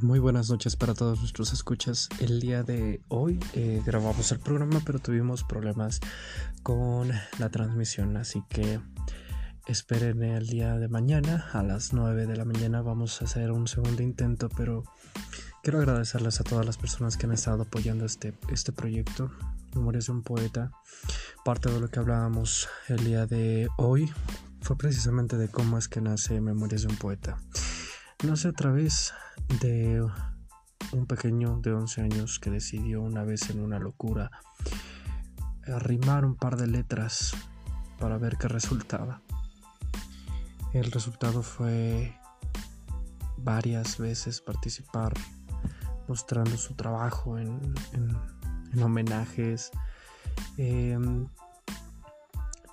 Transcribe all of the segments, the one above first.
Muy buenas noches para todos nuestros escuchas. El día de hoy eh, grabamos el programa, pero tuvimos problemas con la transmisión, así que esperen el día de mañana a las 9 de la mañana. Vamos a hacer un segundo intento, pero quiero agradecerles a todas las personas que han estado apoyando este, este proyecto. Memorias de un poeta. Parte de lo que hablábamos el día de hoy fue precisamente de cómo es que nace Memorias de un poeta. Nace a través de un pequeño de 11 años que decidió una vez en una locura arrimar un par de letras para ver qué resultaba. El resultado fue varias veces participar mostrando su trabajo en, homenajes. Em,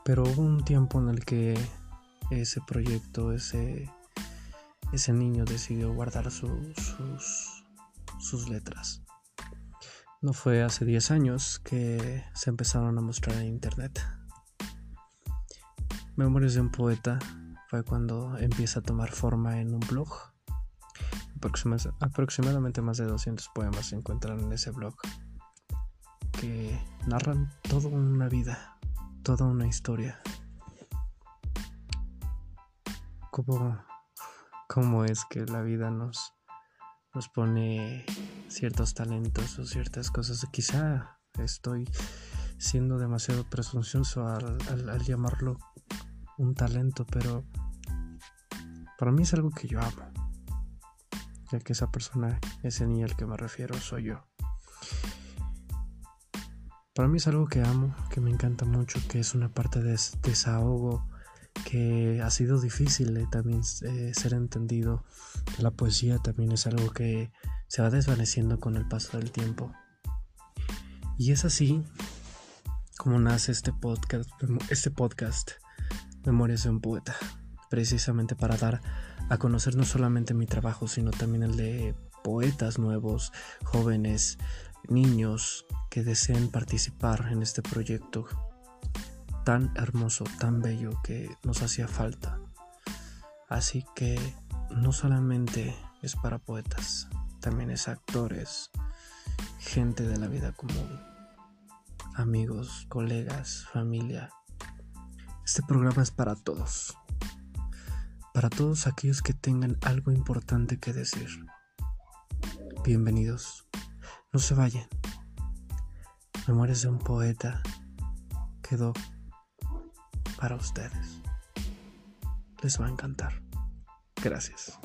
pero hubo un tiempo en el que ese proyecto, ese ese niño decidió guardar sus, sus letras. No fue hace 10 años que se empezaron a mostrar en internet. Memorias de un poeta fue cuando empieza a tomar forma en un blog. Aproximadamente más de 200 poemas se encuentran en ese blog que narran toda una vida, toda una historia. Como cómo es que la vida nos, nos pone ciertos talentos o ciertas cosas. Quizá estoy siendo demasiado presuncioso al, llamarlo un talento, pero para mí es algo que yo amo, ya que esa persona, ese niño al que me refiero, soy yo. Para mí es algo que amo, que me encanta mucho, que es una parte de desahogo que ha sido difícil eh, también eh, ser entendido. La poesía también es algo que se va desvaneciendo con el paso del tiempo. Y es así como nace este podcast, este podcast Memorias de un poeta, precisamente para dar a conocer no solamente mi trabajo, sino también el de poetas nuevos, jóvenes, niños que deseen participar en este proyecto tan hermoso, tan bello que nos hacía falta. Así que no solamente es para poetas, también es actores, gente de la vida común, amigos, colegas, familia. Este programa es para todos, para todos aquellos que tengan algo importante que decir. Bienvenidos, no se vayan. Memorias de un poeta quedó para ustedes. Les va a encantar. Gracias.